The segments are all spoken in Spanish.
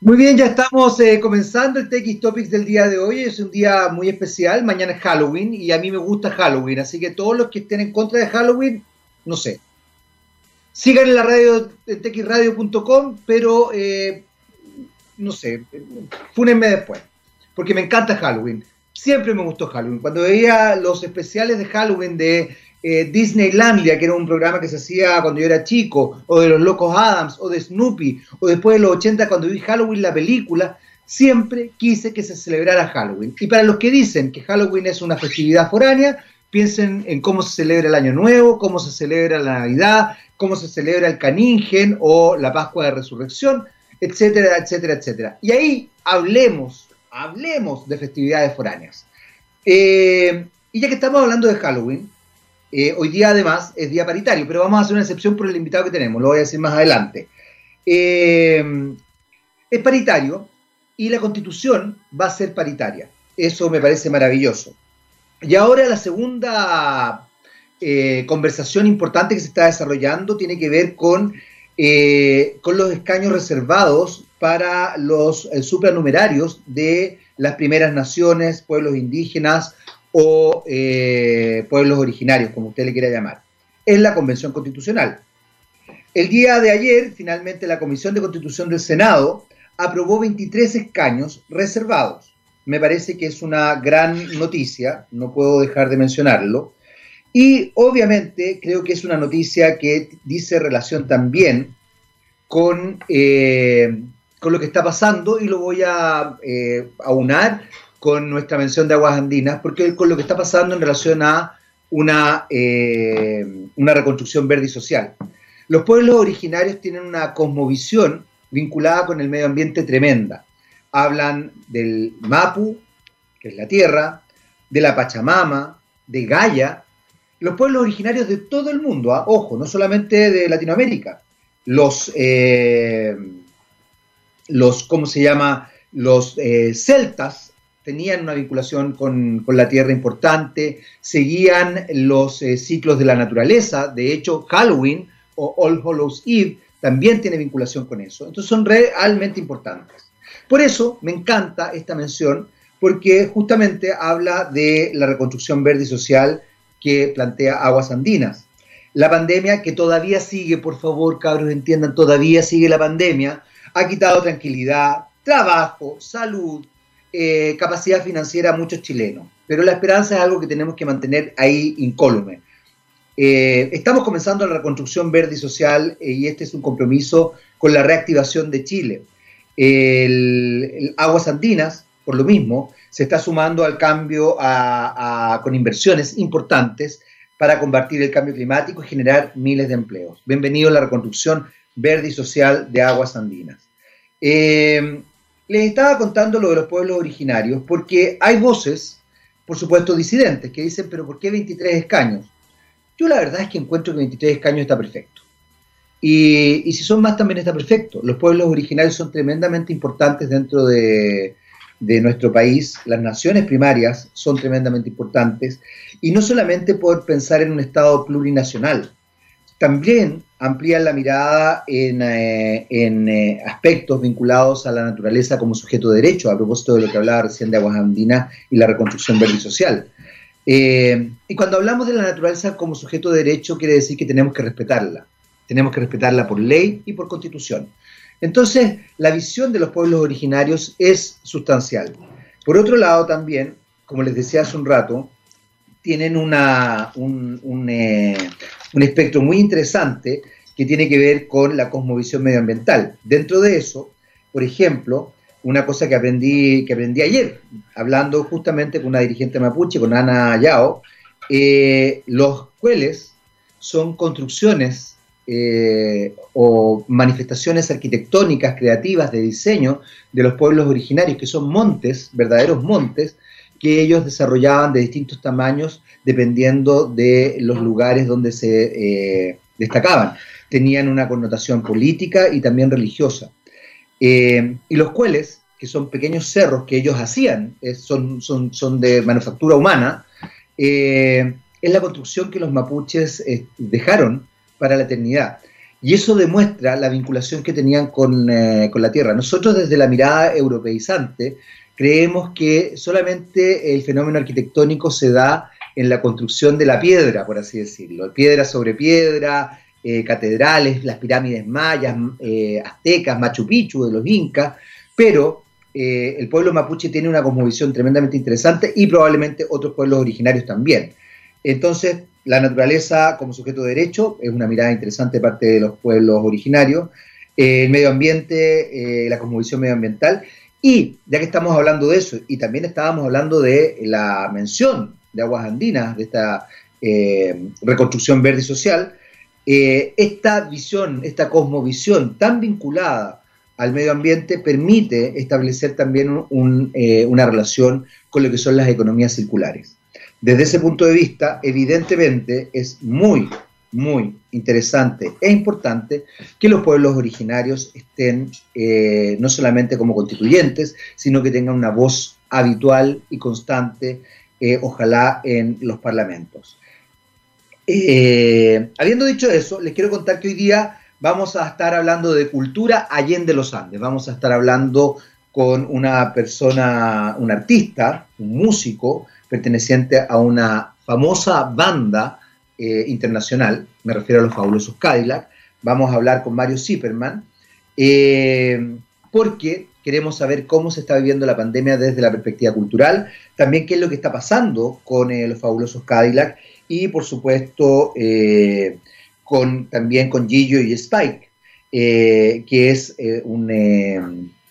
Muy bien, ya estamos eh, comenzando el TX Topics del día de hoy. Es un día muy especial. Mañana es Halloween y a mí me gusta Halloween. Así que todos los que estén en contra de Halloween, no sé. Sigan en la radio, txradio.com, pero eh, no sé, fúnenme después. Porque me encanta Halloween. Siempre me gustó Halloween. Cuando veía los especiales de Halloween de eh, Disneylandia, que era un programa que se hacía cuando yo era chico, o de los Locos Adams, o de Snoopy, o después de los 80 cuando vi Halloween la película, siempre quise que se celebrara Halloween. Y para los que dicen que Halloween es una festividad foránea, piensen en cómo se celebra el Año Nuevo, cómo se celebra la Navidad, cómo se celebra el Caningen o la Pascua de Resurrección, etcétera, etcétera, etcétera. Y ahí hablemos, hablemos de festividades foráneas. Eh, y ya que estamos hablando de Halloween, eh, hoy día además es día paritario, pero vamos a hacer una excepción por el invitado que tenemos, lo voy a decir más adelante. Eh, es paritario y la constitución va a ser paritaria. Eso me parece maravilloso. Y ahora la segunda eh, conversación importante que se está desarrollando tiene que ver con, con los escaños reservados para los supranumerarios de las primeras naciones, pueblos indígenas, o eh, pueblos originarios, como usted le quiera llamar. Es la Convención Constitucional. El día de ayer, finalmente, la Comisión de Constitución del Senado aprobó 23 escaños reservados. Me parece que es una gran noticia, no puedo dejar de mencionarlo. Y obviamente creo que es una noticia que dice relación también con, eh, con lo que está pasando y lo voy a eh, aunar con nuestra mención de aguas andinas, porque con lo que está pasando en relación a una, eh, una reconstrucción verde y social. Los pueblos originarios tienen una cosmovisión vinculada con el medio ambiente tremenda. Hablan del Mapu, que es la tierra, de la Pachamama, de Gaia. Los pueblos originarios de todo el mundo, ¿ah? ojo, no solamente de Latinoamérica. Los, eh, los ¿cómo se llama? Los eh, celtas tenían una vinculación con, la tierra importante, seguían los eh, ciclos de la naturaleza, de hecho Halloween o All Hallows Eve también tiene vinculación con eso, entonces son realmente importantes. Por eso me encanta esta mención, porque justamente habla de la reconstrucción verde y social que plantea Aguas Andinas. La pandemia que todavía sigue, por favor, cabros, entiendan, todavía sigue la pandemia, ha quitado tranquilidad, trabajo, salud, eh, capacidad financiera a muchos chilenos, pero la esperanza es algo que tenemos que mantener ahí incólume. Eh, estamos comenzando la reconstrucción verde y social eh, y este es un compromiso con la reactivación de Chile. El, Aguas Andinas, por lo mismo, se está sumando al cambio con inversiones importantes para combatir el cambio climático y generar miles de empleos. Bienvenido a la reconstrucción verde y social de Aguas Andinas. Les estaba contando lo de los pueblos originarios porque hay voces, por supuesto disidentes, que dicen, pero ¿por qué 23 escaños? Yo la verdad es que encuentro que 23 escaños está perfecto. Y, si son más también está perfecto. Los pueblos originarios son tremendamente importantes dentro de, de nuestro país. Las naciones primarias son tremendamente importantes. Y no solamente por pensar en un Estado plurinacional, también amplían la mirada en, eh, eh, aspectos vinculados a la naturaleza como sujeto de derecho, a propósito de lo que hablaba recién de Aguas Andinas y la reconstrucción verde y social. Eh, y cuando hablamos de la naturaleza como sujeto de derecho, quiere decir que tenemos que respetarla. Tenemos que respetarla por ley y por constitución. Entonces, la visión de los pueblos originarios es sustancial. Por otro lado, también, como les decía hace un rato, tienen una, un, un espectro muy interesante que tiene que ver con la cosmovisión medioambiental. Dentro de eso, por ejemplo, una cosa que aprendí, que aprendí ayer, hablando justamente con una dirigente mapuche, con Ana Yao, eh, los cueles son construcciones eh, o manifestaciones arquitectónicas, creativas, de diseño de los pueblos originarios, que son montes, verdaderos montes, que ellos desarrollaban de distintos tamaños dependiendo de los lugares donde se eh, destacaban. Tenían una connotación política y también religiosa. Eh, y los cueles, que son pequeños cerros que ellos hacían, son, son, son, de manufactura humana, eh, es la construcción que los mapuches dejaron para la eternidad. Y eso demuestra la vinculación que tenían con, eh, con la tierra. Nosotros desde la mirada europeizante creemos que solamente el fenómeno arquitectónico se da en la construcción de la piedra, por así decirlo, piedra sobre piedra, eh, catedrales, las pirámides mayas, eh, aztecas, Machu Picchu de los incas, pero eh, el pueblo mapuche tiene una cosmovisión tremendamente interesante y probablemente otros pueblos originarios también. Entonces, la naturaleza como sujeto de derecho es una mirada interesante de parte de los pueblos originarios, el medio ambiente, la cosmovisión medioambiental, y ya que estamos hablando de eso, y también estábamos hablando de la mención de aguas andinas, de esta reconstrucción verde y social, eh, esta visión, esta cosmovisión tan vinculada al medio ambiente permite establecer también eh, una relación con lo que son las economías circulares. Desde ese punto de vista, evidentemente es muy, muy interesante e importante que los pueblos originarios estén eh, no solamente como constituyentes, sino que tengan una voz habitual y constante, ojalá en los parlamentos. Eh, habiendo dicho eso, les quiero contar que hoy día vamos a estar hablando de cultura allende los Andes. Vamos a estar hablando con una persona, un artista, un músico, perteneciente a una famosa banda eh, internacional, me refiero a los fabulosos Cadillac. Vamos a hablar con Mario Zipperman, eh, porque queremos saber cómo se está viviendo la pandemia desde la perspectiva cultural, también qué es lo que está pasando con los fabulosos Cadillac y por supuesto eh, con, también con Gillo y Spike, eh, que es eh, un,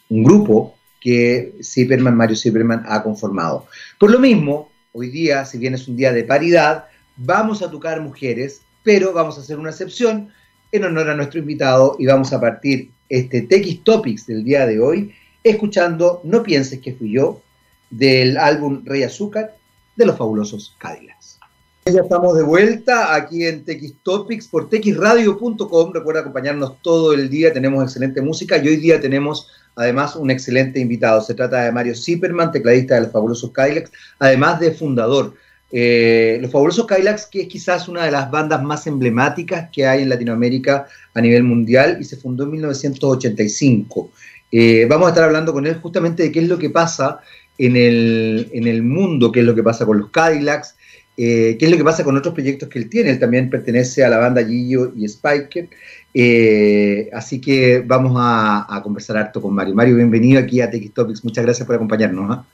un, grupo que Zipperman, Mario Zipperman ha conformado. Por lo mismo, hoy día, si bien es un día de paridad, vamos a tocar mujeres, pero vamos a hacer una excepción en honor a nuestro invitado y vamos a partir este TX Topics del día de hoy escuchando No pienses que fui yo del álbum Rey Azúcar de los fabulosos Cadillacs. Ya estamos de vuelta aquí en TX Topics por texradio.com. Recuerda acompañarnos todo el día, tenemos excelente música y hoy día tenemos además un excelente invitado. Se trata de Mario Zipperman, tecladista de los Fabulosos Kylax, además de fundador. Eh, los Fabulosos Kylax, que es quizás una de las bandas más emblemáticas que hay en Latinoamérica a nivel mundial y se fundó en 1985. Eh, vamos a estar hablando con él justamente de qué es lo que pasa en el, en el mundo, qué es lo que pasa con los Cadillacs, eh, qué es lo que pasa con otros proyectos que él tiene. Él también pertenece a la banda Gillo y Spiker. Así que vamos a, conversar harto con Mario. Mario, bienvenido aquí a TX Topics. Muchas gracias por acompañarnos. ¿ah?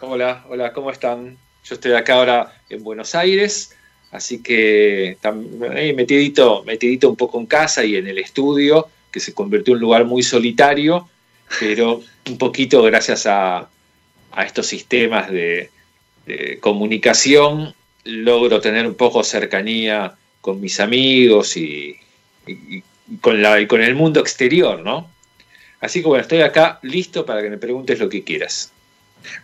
Hola, hola, ¿cómo están? Yo estoy acá ahora en Buenos Aires, así que eh, metidito, metidito un poco en casa y en el estudio, que se convirtió en un lugar muy solitario, pero un poquito gracias a, estos sistemas de, comunicación logro tener un poco cercanía con mis amigos y, con, la, con el mundo exterior, ¿no? Así que bueno, estoy acá listo para que me preguntes lo que quieras.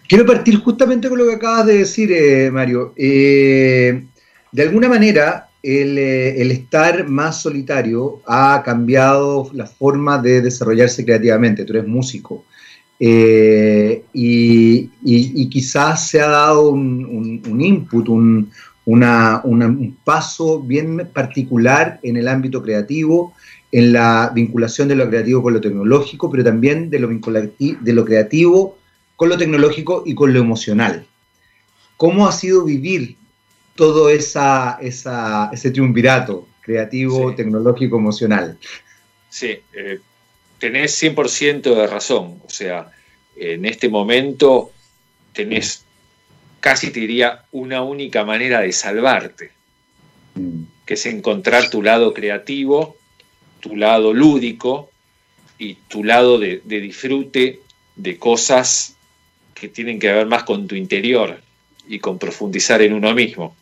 Quiero partir justamente con lo que acabas de decir, eh, Mario. Eh, de alguna manera, el, eh, el, estar más solitario ha cambiado la forma de desarrollarse creativamente. Tú eres músico. Y, quizás se ha dado un, input, un, paso bien particular en el ámbito creativo, en la vinculación de lo creativo con lo tecnológico, pero también de lo, de lo creativo con lo tecnológico y con lo emocional. ¿Cómo ha sido vivir todo esa, ese triunvirato creativo, tecnológico, emocional? Sí, eh, tenés 100% de razón. O sea, en este momento tenés casi te diría una única manera de salvarte, mm. que es encontrar tu lado creativo, tu lado lúdico y tu lado de, de disfrute de cosas que tienen que ver más con tu interior y con profundizar en uno mismo.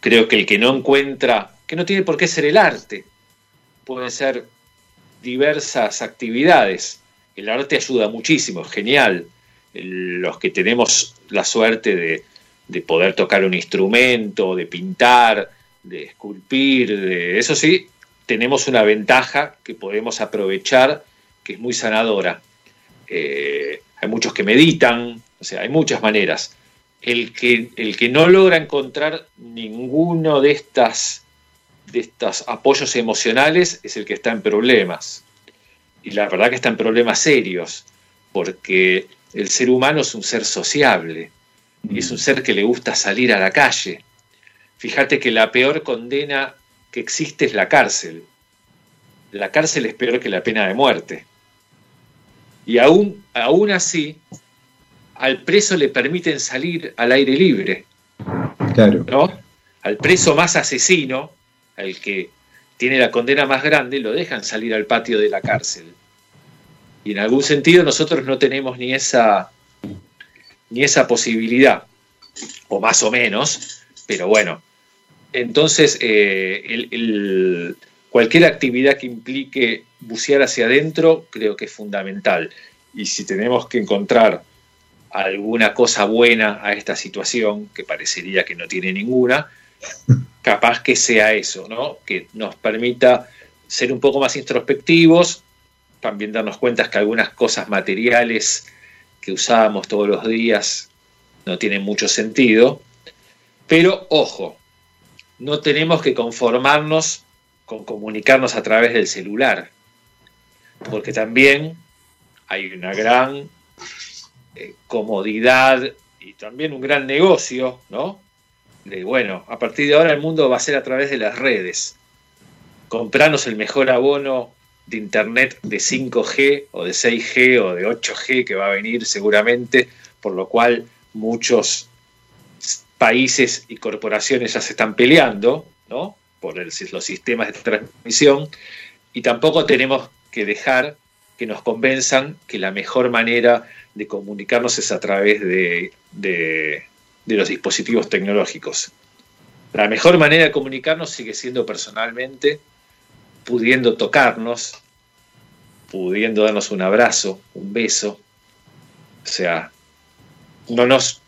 Creo que el que no encuentra, que no tiene por qué ser el arte, puede ser diversas actividades. El arte ayuda muchísimo, es genial. Los que tenemos la suerte de, poder tocar un instrumento, de pintar, de esculpir, de eso sí, tenemos una ventaja que podemos aprovechar, que es muy sanadora. Eh, hay muchos que meditan, o sea, hay muchas maneras. El que, el que no logra encontrar ninguno de estas de estos apoyos emocionales es el que está en problemas. Y la verdad que está en problemas serios, porque el ser humano es un ser sociable y es un mm. ser que le gusta salir a la calle. Fíjate que la peor condena que existe es la cárcel. La cárcel es peor que la pena de muerte. Y aún, aún así, al preso le permiten salir al aire libre. Claro. ¿no? Al preso más asesino, al que tiene la condena más grande, lo dejan salir al patio de la cárcel. Y en algún sentido nosotros no tenemos ni esa, ni esa posibilidad, o más o menos, pero bueno. Entonces, eh, cualquier actividad que implique bucear hacia adentro creo que es fundamental. Y si tenemos que encontrar alguna cosa buena a esta situación, que parecería que no tiene ninguna, capaz que sea eso, ¿no? Que nos permita ser un poco más introspectivos, también darnos cuenta que algunas cosas materiales que usábamos todos los días no tienen mucho sentido, pero ojo, no tenemos que conformarnos con comunicarnos a través del celular, porque también hay una gran eh, comodidad y también un gran negocio, ¿no? De bueno, a partir de ahora el mundo va a ser a través de las redes. Comprarnos el mejor abono de internet de 5G o de 6G o de 8G que va a venir seguramente, por lo cual muchos países y corporaciones ya se están peleando, ¿no? Por los sistemas de transmisión y tampoco tenemos que dejar que nos convenzan que la mejor manera de comunicarnos es a través de, de, los dispositivos tecnológicos. La mejor manera de comunicarnos sigue siendo personalmente, pudiendo tocarnos, pudiendo darnos un abrazo, un beso. O sea, no nos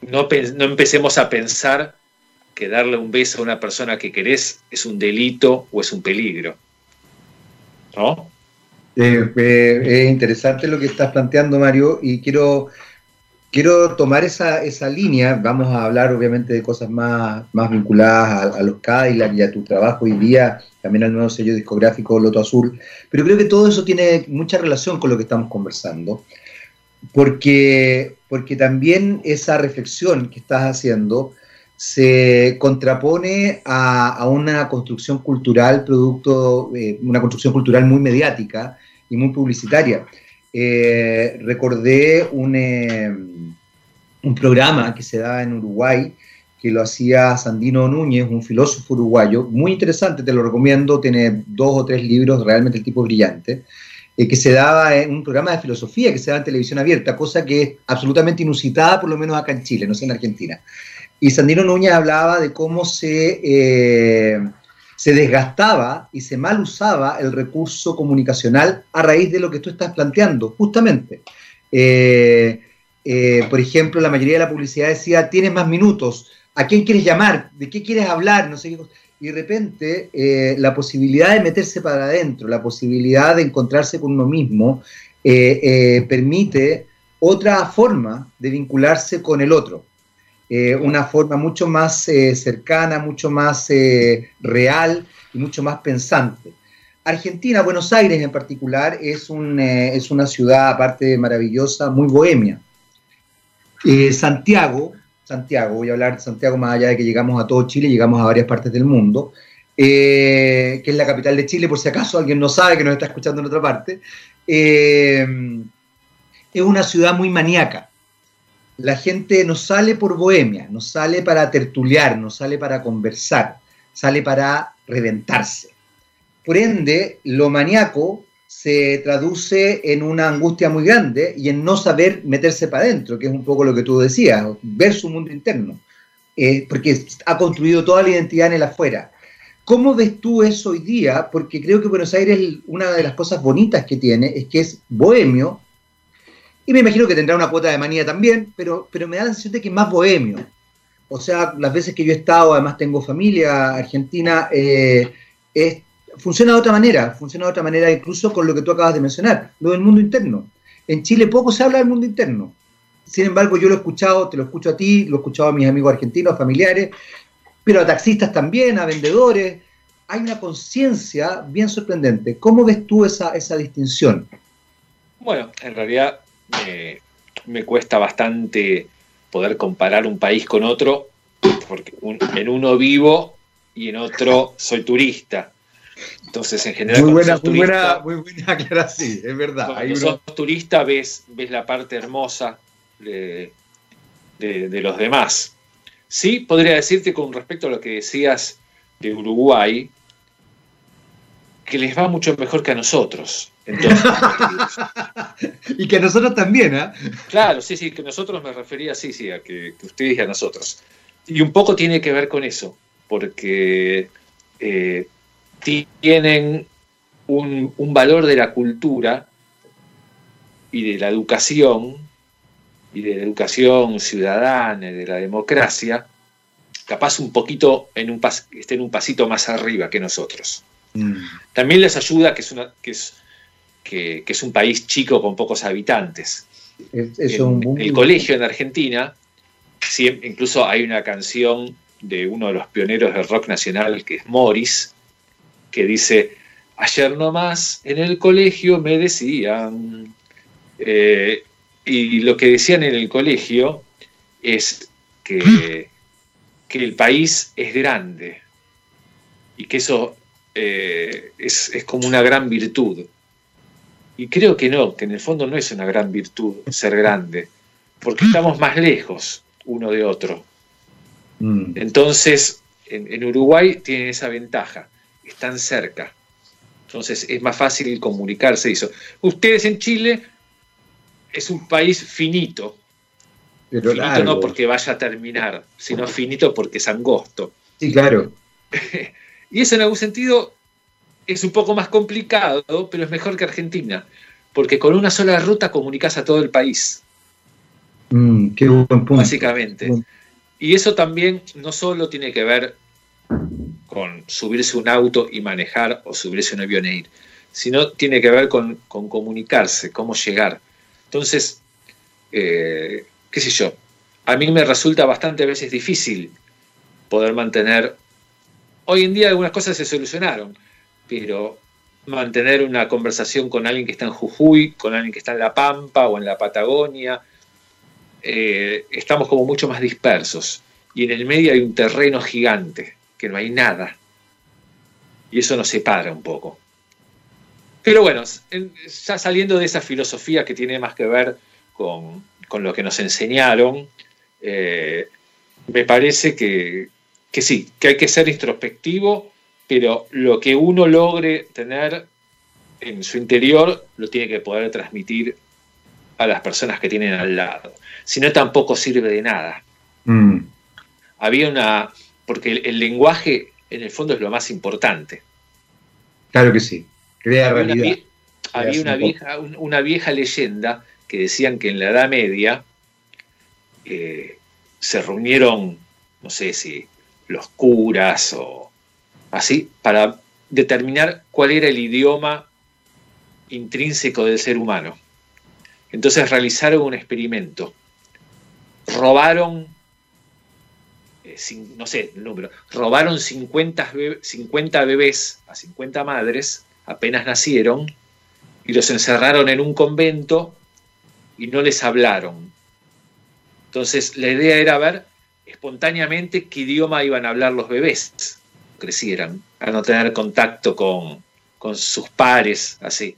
no, no, empecemos a pensar que darle un beso a una persona que querés es un delito o es un peligro. ¿No? Eh, eh, es interesante lo que estás planteando, Mario, y quiero, quiero tomar esa, línea. Vamos a hablar, obviamente, de cosas más, más vinculadas a, los Cadillac y a tu trabajo hoy día, también al nuevo sello discográfico Loto Azul, pero creo que todo eso tiene mucha relación con lo que estamos conversando, porque, porque también esa reflexión que estás haciendo se contrapone a, una construcción cultural, producto, eh, una construcción cultural muy mediática y muy publicitaria. Eh, recordé un, eh, un programa que se daba en Uruguay, que lo hacía Sandino Núñez, un filósofo uruguayo, muy interesante, te lo recomiendo, tiene dos o tres libros, realmente el tipo brillante, que se daba en un programa de filosofía que se daba en televisión abierta, cosa que es absolutamente inusitada, por lo menos acá en Chile, no sé en Argentina. Y Sandino Núñez hablaba de cómo se, eh, se desgastaba y se mal usaba el recurso comunicacional a raíz de lo que tú estás planteando, justamente. Eh, eh, por ejemplo, la mayoría de la publicidad decía, tienes más minutos, ¿a quién quieres llamar? ¿De qué quieres hablar? No sé qué Y de repente la posibilidad de meterse para adentro, la posibilidad de encontrarse con uno mismo, permite otra forma de vincularse con el otro. Eh, una forma mucho más eh, cercana, mucho más eh, real y mucho más pensante. Argentina, Buenos Aires en particular, es, un, es una ciudad, aparte maravillosa, muy bohemia. Santiago, Santiago, voy a hablar de Santiago más allá de que llegamos a todo Chile, llegamos a varias partes del mundo, que es la capital de Chile, por si acaso alguien no sabe que nos está escuchando en otra parte, es una ciudad muy maníaca la gente no sale por bohemia, no sale para tertuliar, no sale para conversar, sale para reventarse. Por ende, lo maníaco se traduce en una angustia muy grande y en no saber meterse para adentro, que es un poco lo que tú decías, ver su mundo interno, eh, porque ha construido toda la identidad en el afuera. ¿Cómo ves tú eso hoy día? Porque creo que Buenos Aires, una de las cosas bonitas que tiene es que es bohemio, y me imagino que tendrá una cuota de manía también, pero, pero me da la sensación de que es más bohemio. O sea, las veces que yo he estado, además tengo familia argentina, eh, funciona de otra manera, funciona de otra manera incluso con lo que tú acabas de mencionar, lo del mundo interno. En Chile poco se habla del mundo interno. Sin embargo, yo lo he escuchado, te lo escucho a ti, lo he escuchado a mis amigos argentinos, familiares, pero a taxistas también, a vendedores, hay una conciencia bien sorprendente. ¿Cómo ves tú esa, esa distinción? Bueno, en realidad me cuesta bastante poder comparar un país con otro, porque en uno vivo y en otro soy turista. Entonces, en general, muy buena, muy, buena, muy buena aclaración, es verdad. Cuando sos turista ves, ves la parte hermosa de, de, los demás. Sí, podría decirte con respecto a lo que decías de Uruguay, que les va mucho mejor que a nosotros. y que a nosotros también, ¿eh? Claro, sí, sí, que nosotros me refería, sí, sí, a que, ustedes y a nosotros. Y un poco tiene que ver con eso, porque eh, tienen un, valor de la cultura y de la educación, y de la educación ciudadana, y de la democracia, capaz un poquito en un estén un pasito más arriba que nosotros. Mm. También les ayuda que es, una, que es que, es un país chico con pocos habitantes. el colegio en Argentina, incluso hay una canción de uno de los pioneros del rock nacional, que es Morris, que dice, ayer nomás en el colegio me decían, eh, y lo que decían en el colegio es que, que el país es grande y que eso eh, es, es, como una gran virtud. Y creo que no, que en el fondo no es una gran virtud ser grande, porque estamos más lejos uno de otro. Mm. Entonces, en, Uruguay tienen esa ventaja, están cerca. Entonces es más fácil comunicarse eso. Ustedes en Chile es un país finito. finito no porque vaya a terminar, sino finito porque es angosto. Sí, claro. y eso en algún sentido es un poco más complicado, pero es mejor que Argentina, porque con una sola ruta comunicas a todo el país. Mm, qué buen punto. Básicamente. Y eso también no solo tiene que ver con subirse un auto y manejar o subirse un avión e ir, sino tiene que ver con, comunicarse, cómo llegar. Entonces, eh, qué sé yo, a mí me resulta bastante veces difícil poder mantener... Hoy en día algunas cosas se solucionaron, pero mantener una conversación con alguien que está en Jujuy, con alguien que está en La Pampa o en la Patagonia, eh, estamos como mucho más dispersos y en el medio hay un terreno gigante, que no hay nada. Y eso nos separa un poco. Pero bueno, ya saliendo de esa filosofía que tiene más que ver con, lo que nos enseñaron, eh, me parece que, que sí, que hay que ser introspectivo pero lo que uno logre tener en su interior lo tiene que poder transmitir a las personas que tienen al lado. Si no, tampoco sirve de nada. Mm. Había una. Porque el, lenguaje, en el fondo, es lo más importante. Claro que sí. Crea había realidad. Una, había una vieja, una vieja leyenda que decían que en la Edad Media eh, se reunieron, no sé si los curas o así, para determinar cuál era el idioma intrínseco del ser humano. Entonces realizaron un experimento. Robaron, eh, no sé el número, robaron 50, 50 bebés a 50 madres, apenas nacieron, y los encerraron en un convento y no les hablaron. Entonces la idea era ver espontáneamente qué idioma iban a hablar los bebés crecieran, a no tener contacto con, sus pares, así.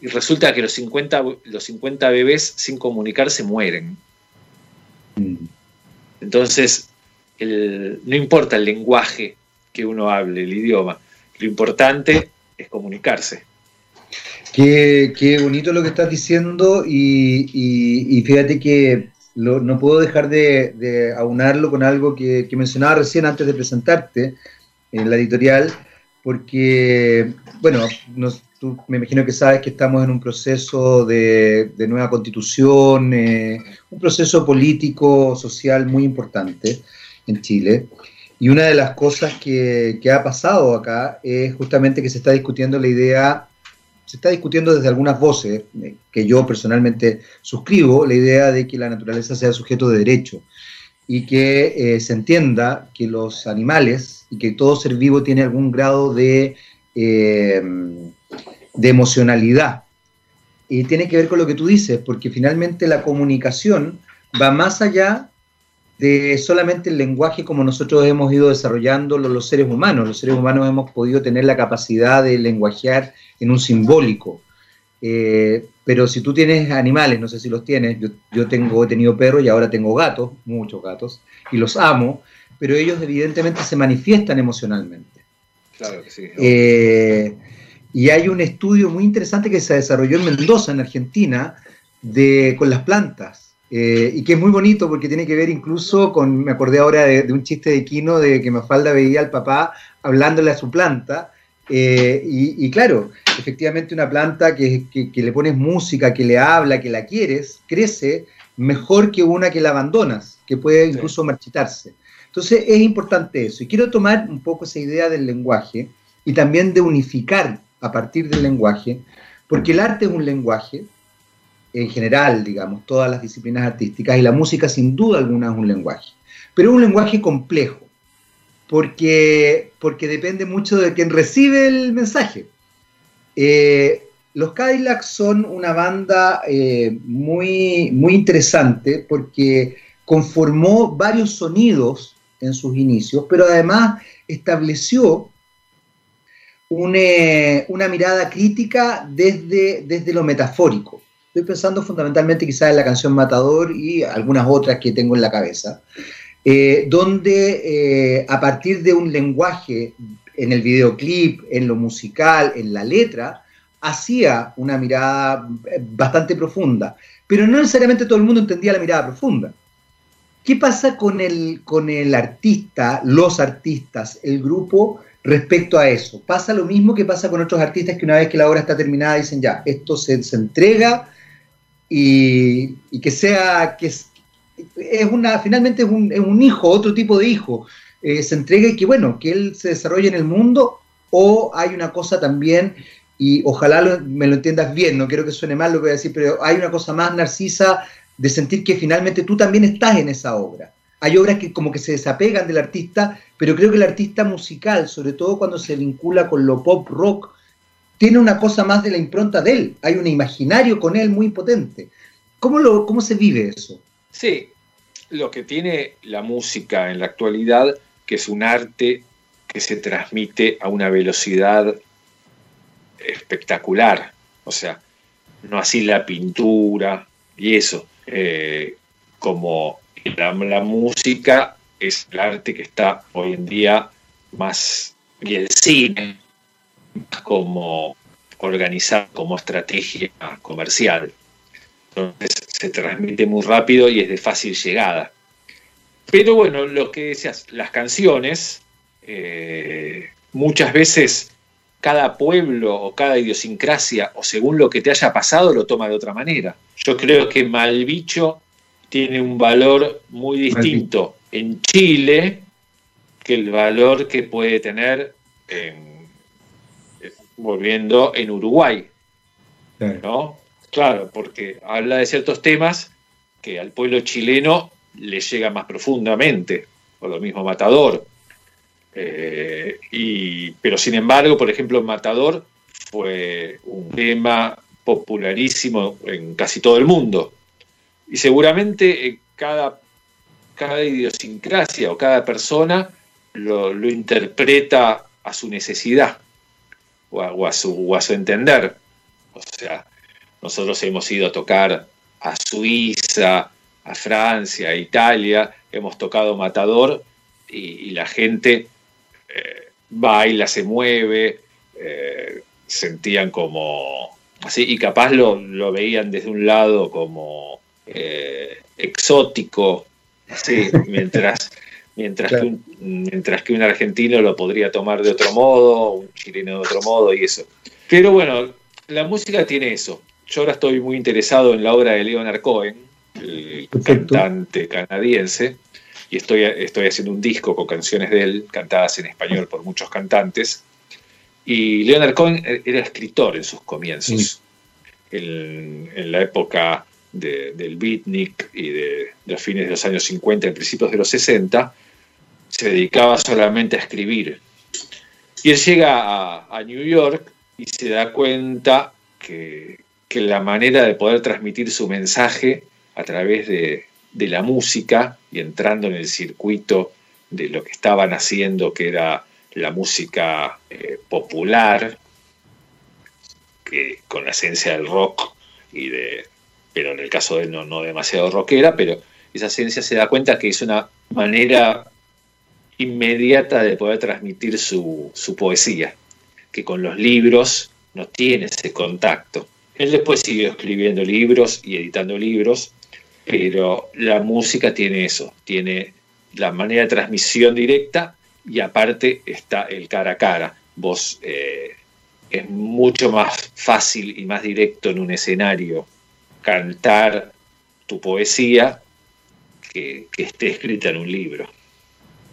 Y resulta que los 50, los 50 bebés sin comunicarse mueren. Mm. Entonces, no importa el lenguaje que uno hable, el idioma, lo importante es comunicarse. Qué, bonito lo que estás diciendo y, fíjate que no puedo dejar de, aunarlo con algo que, que, mencionaba recién antes de presentarte, en la editorial, porque, bueno, me imagino que sabes que estamos en un proceso de, nueva constitución, eh, un proceso político, social muy importante en Chile. Y una de las cosas que, que, ha pasado acá es justamente que se está discutiendo la idea, se está discutiendo desde algunas voces, eh, que yo personalmente suscribo, la idea de que la naturaleza sea sujeto de derecho. Y que eh, se entienda que los animales y que todo ser vivo tiene algún grado de, eh, de emocionalidad. Y tiene que ver con lo que tú dices, porque finalmente la comunicación va más allá de solamente el lenguaje como nosotros hemos ido desarrollando los seres humanos. Los seres humanos hemos podido tener la capacidad de lenguajear en un simbólico. Eh, pero si tú tienes animales, no sé si los tienes, yo, tengo, he tenido perros y ahora tengo gatos, muchos gatos, y los amo, pero ellos evidentemente se manifiestan emocionalmente. Claro que sí. Eh, y hay un estudio muy interesante que se desarrolló en Mendoza, en Argentina, de, con las plantas. Eh, y que es muy bonito porque tiene que ver incluso con, me acordé ahora de, de un chiste de Quino de que Mafalda veía al papá hablándole a su planta eh, y, claro, efectivamente una planta que, le pones música, que le habla, que la quieres, crece mejor que una que la abandonas, que puede incluso marchitarse. Entonces es importante eso. Y quiero tomar un poco esa idea del lenguaje y también de unificar a partir del lenguaje, porque el arte es un lenguaje, en general, digamos, todas las disciplinas artísticas, y la música sin duda alguna es un lenguaje, pero es un lenguaje complejo porque, porque depende mucho de quien recibe el mensaje. Eh, los Cadillacs son una banda eh, muy, muy interesante porque conformó varios sonidos en sus inicios, pero además estableció una, una mirada crítica desde, desde lo metafórico. Estoy pensando fundamentalmente quizás en la canción Matador y algunas otras que tengo en la cabeza. Eh, donde eh, a partir de un lenguaje en el videoclip, en lo musical, en la letra, hacía una mirada eh, bastante profunda, pero no necesariamente todo el mundo entendía la mirada profunda. ¿Qué pasa con el, con el artista, los artistas, el grupo respecto a eso? Pasa lo mismo que pasa con otros artistas que una vez que la obra está terminada dicen ya, esto se, entrega y, y, que sea, que, es una, finalmente es un, es un hijo, otro tipo de hijo. Eh, se entrega y que, bueno, que él se desarrolle en el mundo o hay una cosa también, y ojalá me lo entiendas bien, no quiero que suene mal lo que voy a decir, pero hay una cosa más narcisa de sentir que finalmente tú también estás en esa obra. Hay obras que como que se desapegan del artista, pero creo que el artista musical, sobre todo cuando se vincula con lo pop rock, tiene una cosa más de la impronta de él. Hay un imaginario con él muy potente. ¿Cómo, lo, cómo se vive eso? Sí, lo que tiene la música en la actualidad, que es un arte que se transmite a una velocidad espectacular. O sea, no así la pintura y eso. Eh, como la, música es el arte que está hoy en día más, y el cine, como organizado como estrategia comercial. Entonces se transmite muy rápido y es de fácil llegada. Pero bueno, lo que decías, las canciones, eh, muchas veces cada pueblo o cada idiosincrasia o según lo que te haya pasado lo toma de otra manera. Yo creo que Malbicho tiene un valor muy distinto en Chile que el valor que puede tener volviendo en Uruguay. ¿no? Claro, porque habla de ciertos temas que al pueblo chileno le llega más profundamente, o lo mismo Matador. Eh, y, pero sin embargo, por ejemplo, Matador fue un tema popularísimo en casi todo el mundo. Y seguramente cada, cada idiosincrasia o cada persona lo, interpreta a su necesidad o a, su, o a su entender. O sea, nosotros hemos ido a tocar a Suiza, a Francia, a Italia, hemos tocado Matador y, la gente eh, baila, se mueve, eh, sentían como así, y capaz lo, veían desde un lado como eh, exótico, así, mientras, mientras, que un, mientras que un argentino lo podría tomar de otro modo, un chileno de otro modo y eso. Pero bueno, la música tiene eso, yo ahora estoy muy interesado en la obra de Leonard Cohen, el cantante canadiense, y estoy, estoy haciendo un disco con canciones de él, cantadas en español por muchos cantantes. Y Leonard Cohen era escritor en sus comienzos, en, la época del beatnik y de, los fines de los años 50 y principios de los 60, se dedicaba solamente a escribir. Y él llega a, New York y se da cuenta que, la manera de poder transmitir su mensaje a través de, la música y entrando en el circuito de lo que estaban haciendo, que era la música eh, popular, que, con la esencia del rock y de, pero en el caso de él no, no demasiado rockera, pero esa esencia se da cuenta que es una manera inmediata de poder transmitir su, poesía, que con los libros no tiene ese contacto. Él después siguió escribiendo libros y editando libros, pero la música tiene eso, tiene la manera de transmisión directa y aparte está el cara a cara. Vos eh, es mucho más fácil y más directo en un escenario cantar tu poesía que, esté escrita en un libro.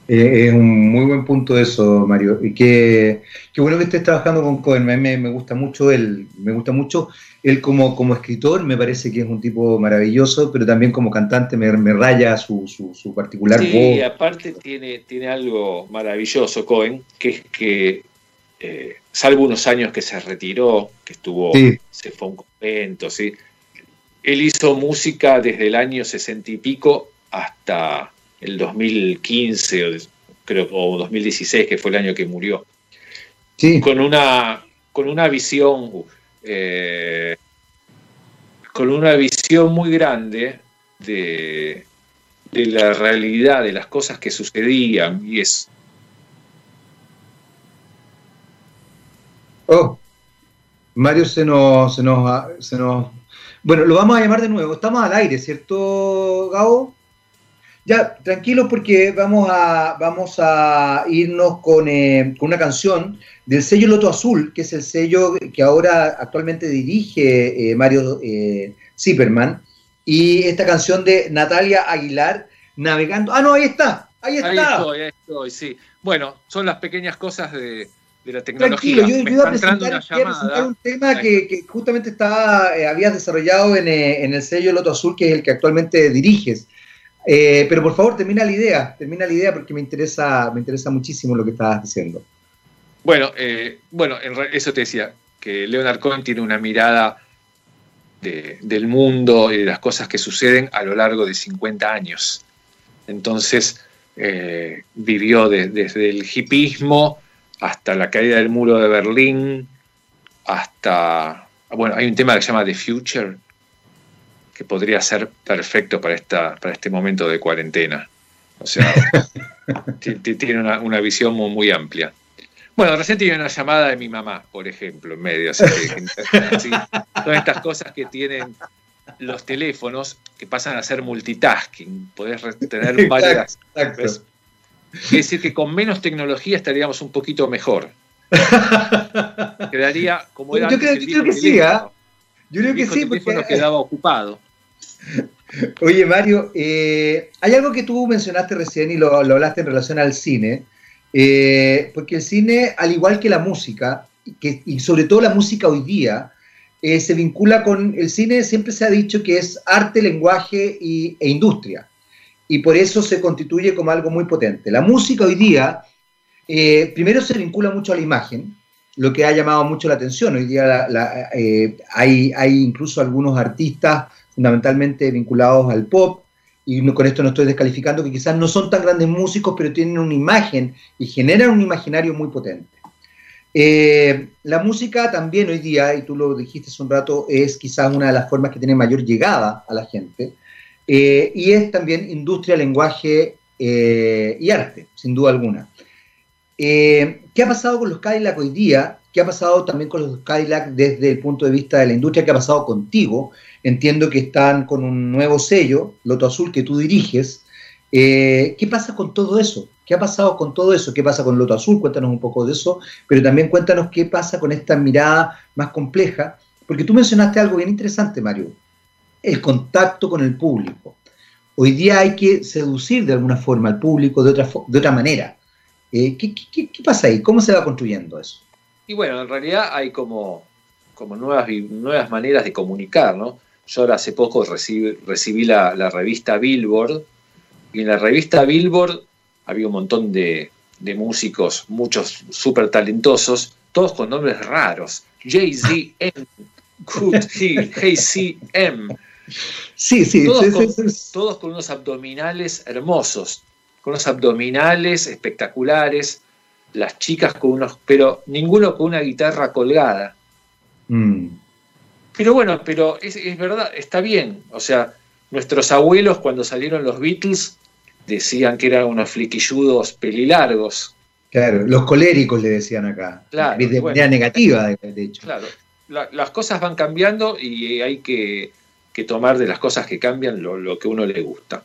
Eh, es un muy buen punto eso, Mario. Y qué, bueno que estés trabajando con Cohen. Me, me, gusta mucho él, me gusta mucho él como, como escritor, me parece que es un tipo maravilloso, pero también como cantante me, raya su, su, particular voz. Sí, aparte tiene, tiene algo maravilloso Cohen, que es que eh, salvo unos años que se retiró, que estuvo, se fue a un convento, ¿sí? Él hizo música desde el año sesenta y pico hasta el 2015 o, creo, o 2016, que fue el año que murió. Sí. Con una, con una visión, eh, con una visión muy grande de, de la realidad, de las cosas que sucedían, y es Oh, Mario se nos, se nos, se nos... Bueno, lo vamos a llamar de nuevo. Estamos al aire, ¿cierto, Gabo? Ya, tranquilos porque vamos a, vamos a irnos con, eh, con, una canción del sello Loto Azul, que es el sello que ahora actualmente dirige eh, Mario eh, Zipperman. Y esta canción de Natalia Aguilar, Navegando. Ah, no, ahí está, ahí está. Ahí estoy, ahí estoy, sí. Bueno, son las pequeñas cosas de, de la tecnología. Tranquilo, yo, iba a presentar, un tema que, justamente estaba, eh, habías desarrollado eh, en, el sello Loto Azul, que es el que actualmente diriges. Eh, pero por favor, termina la idea, termina la idea porque me interesa, me interesa muchísimo lo que estabas diciendo. Bueno, bueno, eso te decía, que Leonard Cohen tiene una mirada del mundo y de las cosas que suceden a lo largo de 50 años. Entonces, vivió desde el hipismo hasta la caída del muro de Berlín, hasta, bueno, hay un tema que se llama The Future, que podría ser perfecto para, esta, para este momento de cuarentena. O sea, tiene una, visión muy, muy, amplia. Bueno, recién tiene una llamada de mi mamá, por ejemplo, en medio. Así todas estas cosas que tienen los teléfonos que pasan a ser multitasking. Podés tener varias. Exacto. Es decir, que con menos tecnología estaríamos un poquito mejor. Quedaría como era. Yo creo, que sí, ¿ah? Yo creo que sí, porque. quedaba ocupado. Oye, Mario, eh, hay algo que tú mencionaste recién y lo, hablaste en relación al cine, eh, porque el cine, al igual que la música, y sobre todo la música hoy día, eh, se vincula con el cine, siempre se ha dicho que es arte, lenguaje y, e industria y por eso se constituye como algo muy potente. La música hoy día, primero se vincula mucho a la imagen, lo que ha llamado mucho la atención. Hoy día hay, hay incluso algunos artistas fundamentalmente vinculados al pop, y con esto no estoy descalificando, que quizás no son tan grandes músicos, pero tienen una imagen y generan un imaginario muy potente. Eh, la música también hoy día, y tú lo dijiste hace un rato, es quizás una de las formas que tiene mayor llegada a la gente. Eh, y es también industria, lenguaje eh, y arte, sin duda alguna. ¿Qué ha pasado con los Cadillac hoy día? ¿Qué ha pasado también con los Cadillac desde el punto de vista de la industria? ¿Qué ha pasado contigo? Entiendo que están con un nuevo sello, Loto Azul, que tú diriges. ¿Qué pasa con todo eso? ¿Qué ha pasado con todo eso? ¿Qué pasa con Loto Azul? Cuéntanos un poco de eso, pero también cuéntanos qué pasa con esta mirada más compleja, porque tú mencionaste algo bien interesante, Mario el contacto con el público. Hoy día hay que seducir de alguna forma al público de otra, de otra manera. Eh, ¿qué, pasa ahí? ¿Cómo se va construyendo eso? Y bueno, en realidad hay como, como nuevas, nuevas maneras de comunicar, ¿no? Yo ahora hace poco recibí, la, revista Billboard y en la revista Billboard había un montón de, de músicos, muchos súper talentosos, todos con nombres raros. Jay-Z, Good Hill, KCM. Sí, sí, todos, todos con unos abdominales hermosos, con unos abdominales espectaculares, las chicas con unos, pero ninguno con una guitarra colgada. Mm. Pero bueno, pero es, verdad, está bien. O sea, nuestros abuelos cuando salieron los Beatles decían que eran unos fliquilludos pelilargos. Claro, los coléricos le decían acá. Claro, de manera negativa, de, hecho. Claro, las cosas van cambiando y hay que, tomar de las cosas que cambian lo, lo, que uno le gusta.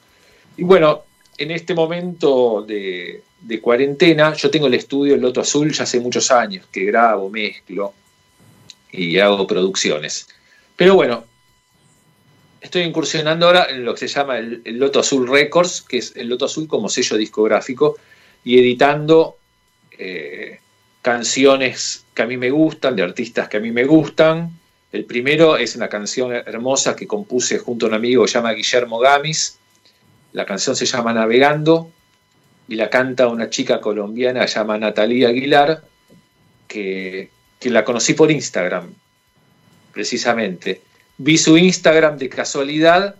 Y bueno, en este momento de, de cuarentena, yo tengo el estudio El Loto Azul ya hace muchos años, que grabo, mezclo y hago producciones. Pero bueno, estoy incursionando ahora en lo que se llama el, Loto Azul Records, que es el Loto Azul como sello discográfico, y editando eh, canciones que a mí me gustan, de artistas que a mí me gustan. El primero es una canción hermosa que compuse junto a un amigo que se llama Guillermo Gamis. La canción se llama Navegando y la canta una chica colombiana llamada Natalia Aguilar, que, la conocí por Instagram, precisamente. Vi su Instagram de casualidad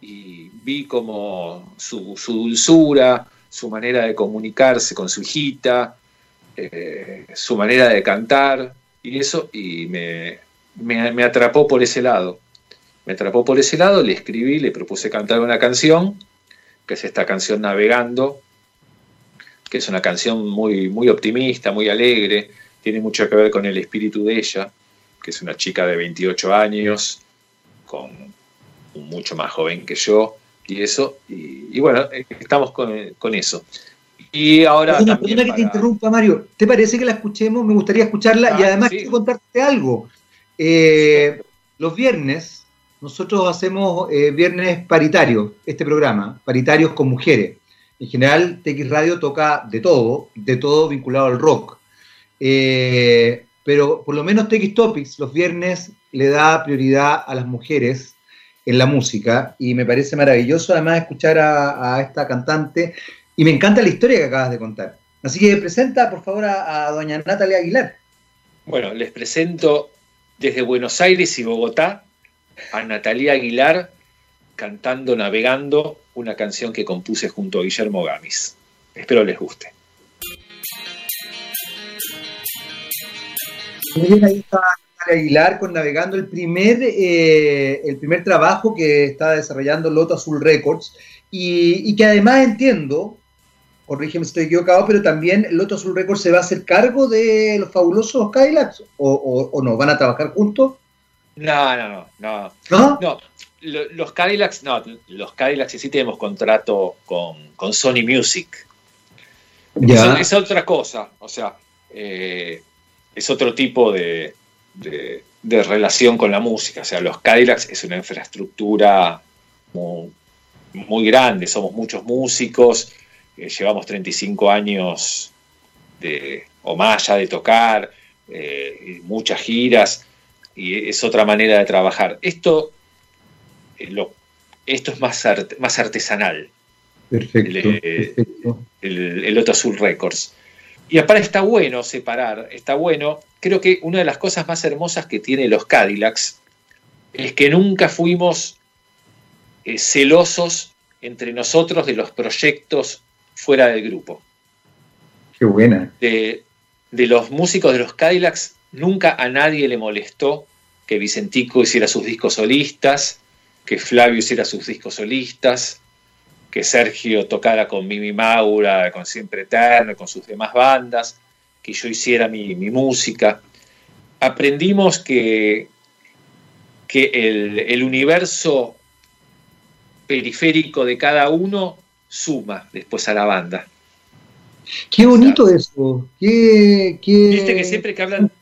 y vi como su, dulzura, su manera de comunicarse con su hijita, eh, su manera de cantar y eso, y me, me, atrapó por ese lado. Me atrapó por ese lado, le escribí, le propuse cantar una canción que es esta canción Navegando, que es una canción muy, muy optimista, muy alegre, tiene mucho que ver con el espíritu de ella, que es una chica de 28 años, con mucho más joven que yo, y eso, y, bueno, estamos con, eso. Y ahora. Una que te interrumpa, Mario. ¿Te parece que la escuchemos? Me gustaría escucharla y ah, además quiero contarte algo. Eh, los viernes nosotros hacemos eh, viernes paritarios, este programa, paritarios con mujeres. En general, TX Radio toca de todo, de todo vinculado al rock. Eh, pero por lo menos TX Topics los viernes le da prioridad a las mujeres en la música y me parece maravilloso además escuchar a, esta cantante y me encanta la historia que acabas de contar. Así que presenta por favor a doña Natalia Aguilar. Bueno, les presento desde Buenos Aires y Bogotá a Natalia Aguilar cantando Navegando, una canción que compuse junto a Guillermo Gamis. Espero les guste. Muy bien, ahí está Natalia Aguilar con Navegando, el primer, eh, el primer trabajo que está desarrollando Loto Azul Records y, que además entiendo, corrígeme si estoy equivocado, pero también Loto Azul Records se va a hacer cargo de los fabulosos Cadillacs o, o no, van a trabajar juntos. No, no, no, no. ¿No? los Cadillacs, no, los Cadillacs sí tenemos contrato con, Sony Music. Ya. Es, otra cosa, o sea, eh, es otro tipo de, relación con la música. O sea, los Cadillacs es una infraestructura muy, grande, somos muchos músicos, eh, llevamos 35 años de, o más ya de tocar, eh, muchas giras y es otra manera de trabajar. Esto, eh, esto es más, más artesanal. Perfecto. El, el, Azul Records. Y aparte está bueno separar, está bueno. Creo que una de las cosas más hermosas que tiene los Cadillacs es que nunca fuimos eh, celosos entre nosotros de los proyectos fuera del grupo. Qué buena. De, de los músicos de los Cadillacs Nunca a nadie le molestó que Vicentico hiciera sus discos solistas, que Flavio hiciera sus discos solistas, que Sergio tocara con Mimi Maura, con Siempre Eterno, con sus demás bandas, que yo hiciera mi, música. Aprendimos que, que el, universo periférico de cada uno suma después a la banda. Qué bonito eso. Qué, Viste que siempre que hablan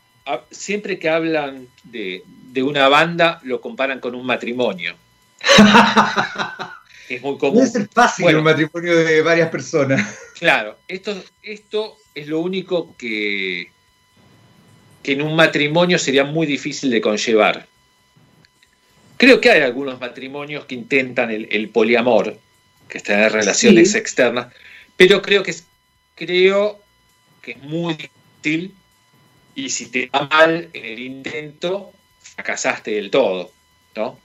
siempre que hablan de, una banda, lo comparan con un matrimonio. es muy común. No es fácil un matrimonio de varias personas. Claro, esto, esto es lo único que, que en un matrimonio sería muy difícil de conllevar. creo que hay algunos matrimonios que intentan el, poliamor, que está en relaciones externas, pero creo que es, creo que es muy difícil y si te va mal en el intento, fracasaste del todo, ¿no?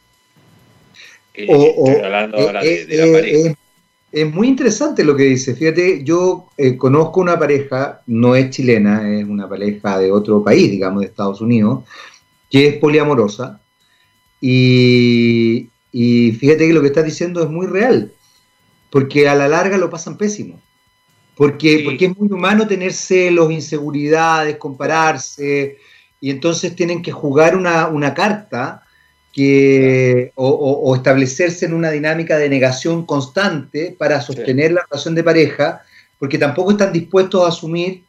Eh, estoy hablando ahora de, la eh, pareja. es muy interesante lo que dice. Fíjate, yo eh, conozco una pareja, no es chilena, es una pareja de otro país, digamos, de Estados Unidos, que es poliamorosa. Y, y fíjate que lo que estás diciendo es muy real, porque a la larga lo pasan pésimo. Porque, porque es muy humano tener celos, inseguridades, compararse, y entonces tienen que jugar una, carta que, o, establecerse en una dinámica de negación constante para sostener la relación de pareja, porque tampoco están dispuestos a asumir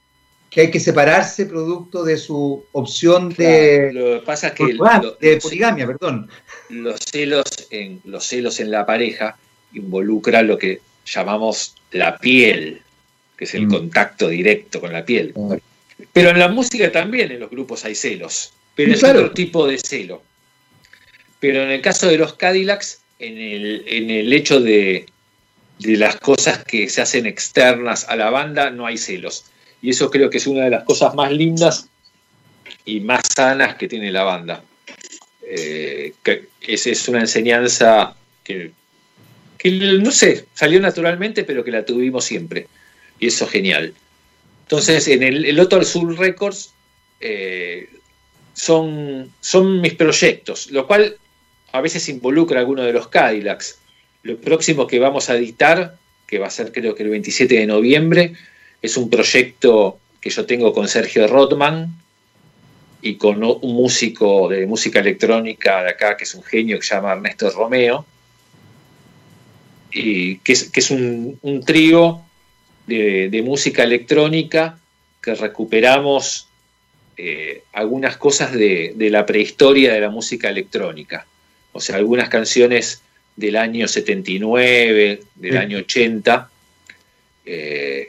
que hay que separarse producto de su opción de, lo pasa que de poligamia, perdón. Los celos en los celos en la pareja involucra lo que llamamos la piel, que es el mm. contacto directo con la piel. Pero en la música también en los grupos hay celos, pero es otro tipo de celo. Pero en el caso de los Cadillacs, en el, en el hecho de, de las cosas que se hacen externas a la banda, no hay celos. Y eso creo que es una de las cosas más lindas y más sanas que tiene la banda. Eh, esa es una enseñanza que, que, no sé, salió naturalmente, pero que la tuvimos siempre y eso es genial. Entonces, en el, el Otto Sur Records eh, son, son mis proyectos, lo cual a veces involucra alguno de los Cadillacs. Lo próximo que vamos a editar, que va a ser creo que el 27 de noviembre, es un proyecto que yo tengo con Sergio Rodman y con un músico de música electrónica de acá, que es un genio que se llama Ernesto Romeo, y que es, que es un, un trío de, música electrónica que recuperamos eh, algunas cosas de, la prehistoria de la música electrónica. O sea, algunas canciones del año 79, del año 80. Eh,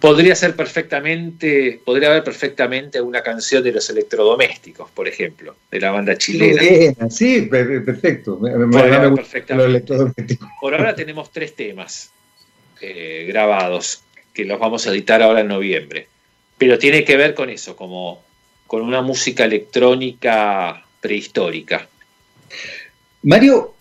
podría ser perfectamente, podría haber perfectamente una canción de los electrodomésticos, por ejemplo, de la banda chilena. Sí, perfecto. Por ahora tenemos tres temas. Eh, grabados, que los vamos a editar ahora en noviembre. Pero tiene que ver con eso, como con una música electrónica prehistórica. Mario,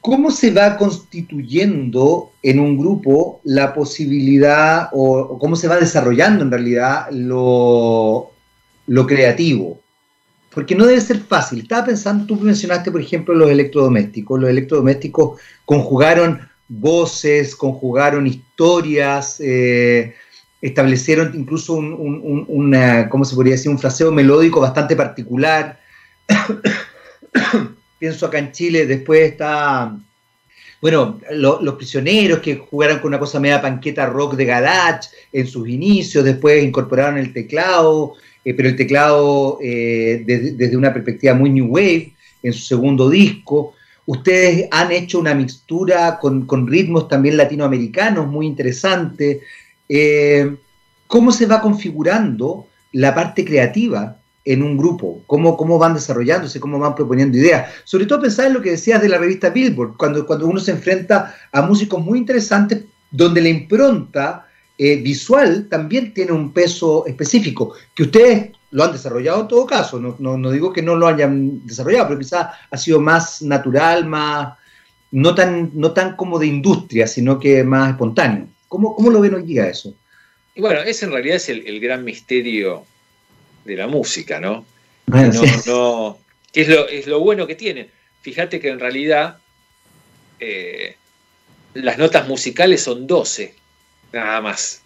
¿cómo se va constituyendo en un grupo la posibilidad o, cómo se va desarrollando en realidad lo, lo creativo? Porque no debe ser fácil. Estaba pensando, tú mencionaste, por ejemplo, los electrodomésticos. Los electrodomésticos conjugaron voces, conjugaron historias, eh, establecieron incluso un, una, ¿cómo se podría decir? Un fraseo melódico bastante particular. Pienso acá en Chile, después está, bueno, los prisioneros que jugaron con una cosa media panqueta rock de Galach en sus inicios, después incorporaron el teclado, eh, pero el teclado eh, desde una perspectiva muy New Wave en su segundo disco. Ustedes han hecho una mixtura con, ritmos también latinoamericanos muy interesante. Eh, ¿Cómo se va configurando la parte creativa en un grupo? ¿Cómo, ¿Cómo van desarrollándose? ¿Cómo van proponiendo ideas? Sobre todo pensar en lo que decías de la revista Billboard, cuando, cuando uno se enfrenta a músicos muy interesantes donde la impronta eh, visual también tiene un peso específico, que ustedes lo han desarrollado en todo caso, no, digo que no lo hayan desarrollado, pero quizás ha sido más natural, más no tan, no tan como de industria, sino que más espontáneo. ¿Cómo, cómo lo ven hoy día eso? Y bueno, ese en realidad es el, gran misterio de la música, ¿no? No, es, lo, es lo bueno que tiene. Fíjate que en realidad eh, las notas musicales son 12, nada más.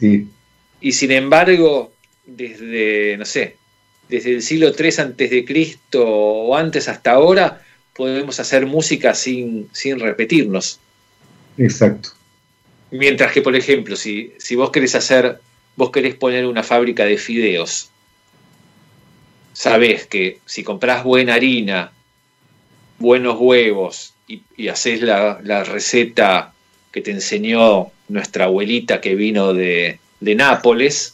Sí. Y sin embargo, desde, no sé, desde el siglo III antes de Cristo o antes hasta ahora, podemos hacer música sin, sin repetirnos. Exacto. Mientras que, por ejemplo, si, si vos querés hacer, vos querés poner una fábrica de fideos, sabés que si comprás buena harina, buenos huevos y, y haces la, la, receta que te enseñó nuestra abuelita que vino de, de Nápoles,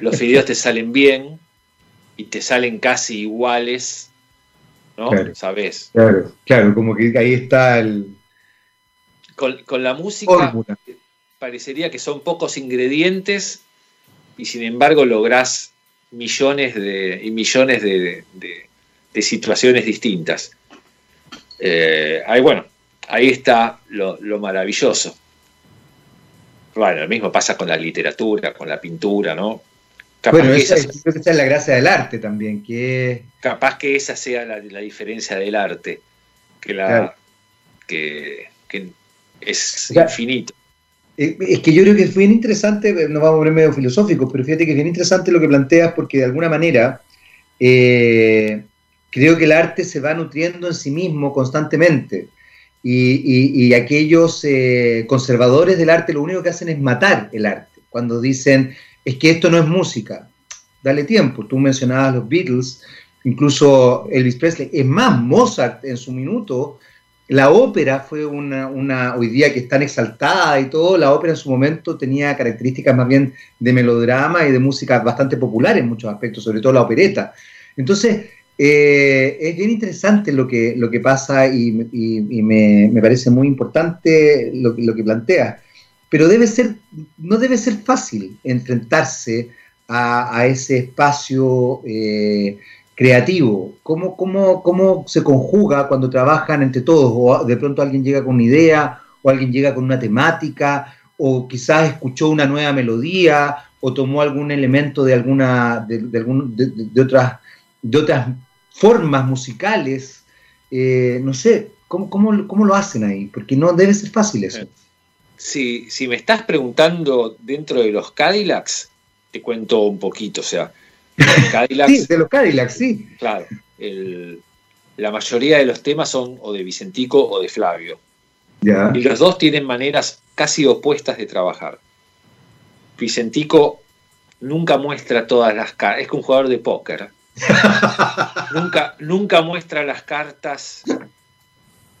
los fideos te salen bien y te salen casi iguales ¿no? ¿Sabes? Claro, claro, como que ahí está el... Con, la música parecería que son pocos ingredientes y sin embargo lográs millones de, y millones de, situaciones distintas. Eh, ahí, bueno, ahí está lo, maravilloso. Bueno, lo mismo pasa con la literatura, con la pintura, ¿no? Capaz bueno, que esa, creo que esa es la gracia del arte también, que Capaz que esa sea la, diferencia del arte, que, la, que, es infinito. Es que yo creo que es bien interesante, eh, no vamos a poner medio filosófico, pero fíjate que es bien interesante lo que planteas porque de alguna manera eh, creo que el arte se va nutriendo en sí mismo constantemente. Y, aquellos conservadores del arte lo único que hacen es matar el arte. Cuando dicen, es que esto no es música, dale tiempo. Tú mencionabas los Beatles, incluso Elvis Presley. Es más, Mozart en su minuto la ópera fue una, hoy día que es tan exaltada y todo, la ópera en su momento tenía características más bien de melodrama y de música bastante popular en muchos aspectos, sobre todo la opereta. Entonces, eh, es bien interesante lo que, lo que pasa y, me, parece muy importante lo, lo que plantea. Pero debe ser, no debe ser fácil enfrentarse a, ese espacio eh, creativo? ¿Cómo, cómo, ¿Cómo se conjuga cuando trabajan entre todos? O de pronto alguien llega con una idea, o alguien llega con una temática, o quizás escuchó una nueva melodía, o tomó algún elemento de alguna, de, de, otras, de otras formas musicales. Eh, no sé, ¿cómo, ¿cómo, cómo, lo hacen ahí? Porque no debe ser fácil eso. Si, si me estás preguntando dentro de los Cadillacs, te cuento un poquito, o sea, sí, de los Cadillacs, sí. Claro. la mayoría de los temas son o de Vicentico o de Flavio. Y los dos tienen maneras casi opuestas de trabajar. Vicentico nunca muestra todas las cartas. Es que un jugador de póker. Nunca, nunca muestra las cartas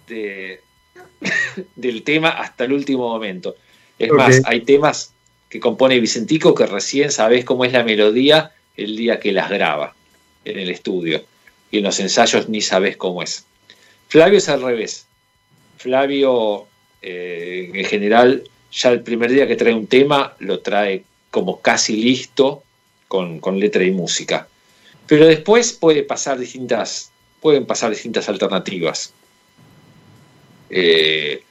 de, del tema hasta el último momento. Es más, hay temas que compone Vicentico que recién sabes cómo es la melodía el día que las graba en el estudio y en los ensayos ni sabes cómo es. Flavio es al revés. Flavio, eh, en general, ya el primer día que trae un tema lo trae como casi listo con, letra y música. Pero después pasar distintas, pueden pasar distintas alternativas. Eh,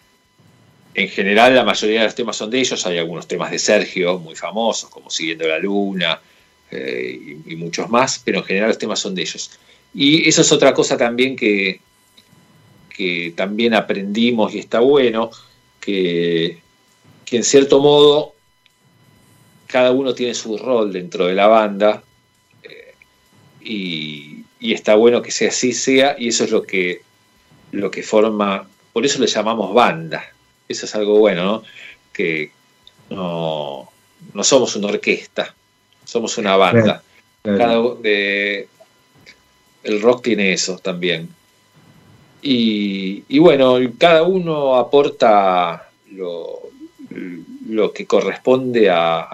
en general, la mayoría de los temas son de ellos. Hay algunos temas de Sergio muy famosos, como Siguiendo la Luna, eh, y, muchos más, pero en general los temas son de ellos. Y eso es otra cosa también que, que también aprendimos y está bueno, que, en cierto modo cada uno tiene su rol dentro de la banda y, y, está bueno que sea así sea y eso es lo que, lo que forma, por eso le llamamos banda, eso es algo bueno, ¿no? que no, no somos una orquesta, somos una banda. el rock tiene eso también. Y, bueno, cada uno aporta lo, lo que corresponde a,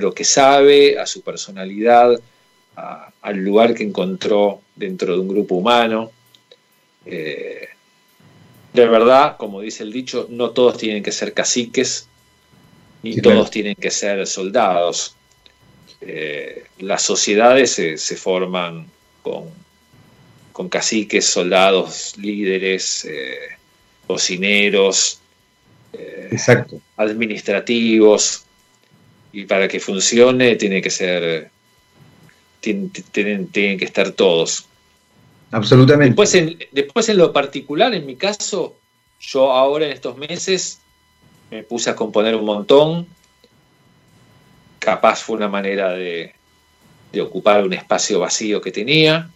lo que sabe, a su personalidad, al lugar que encontró dentro de un grupo humano. Eh, de verdad, como dice el dicho, no todos tienen que ser caciques, ni todos tienen que ser soldados. Eh, las sociedades se, forman con, con, caciques, soldados, líderes, eh, cocineros, eh, administrativos, y para que funcione tiene que ser, tienen, que estar todos. Absolutamente. Después en, después en lo particular, en mi caso, yo ahora en estos meses me puse a componer un montón, capaz fue una manera de, ocupar un espacio vacío que tenía.